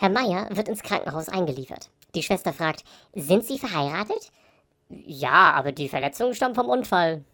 Herr Meier wird ins Krankenhaus eingeliefert. Die Schwester fragt, sind Sie verheiratet? Ja, aber die Verletzung stammt vom Unfall.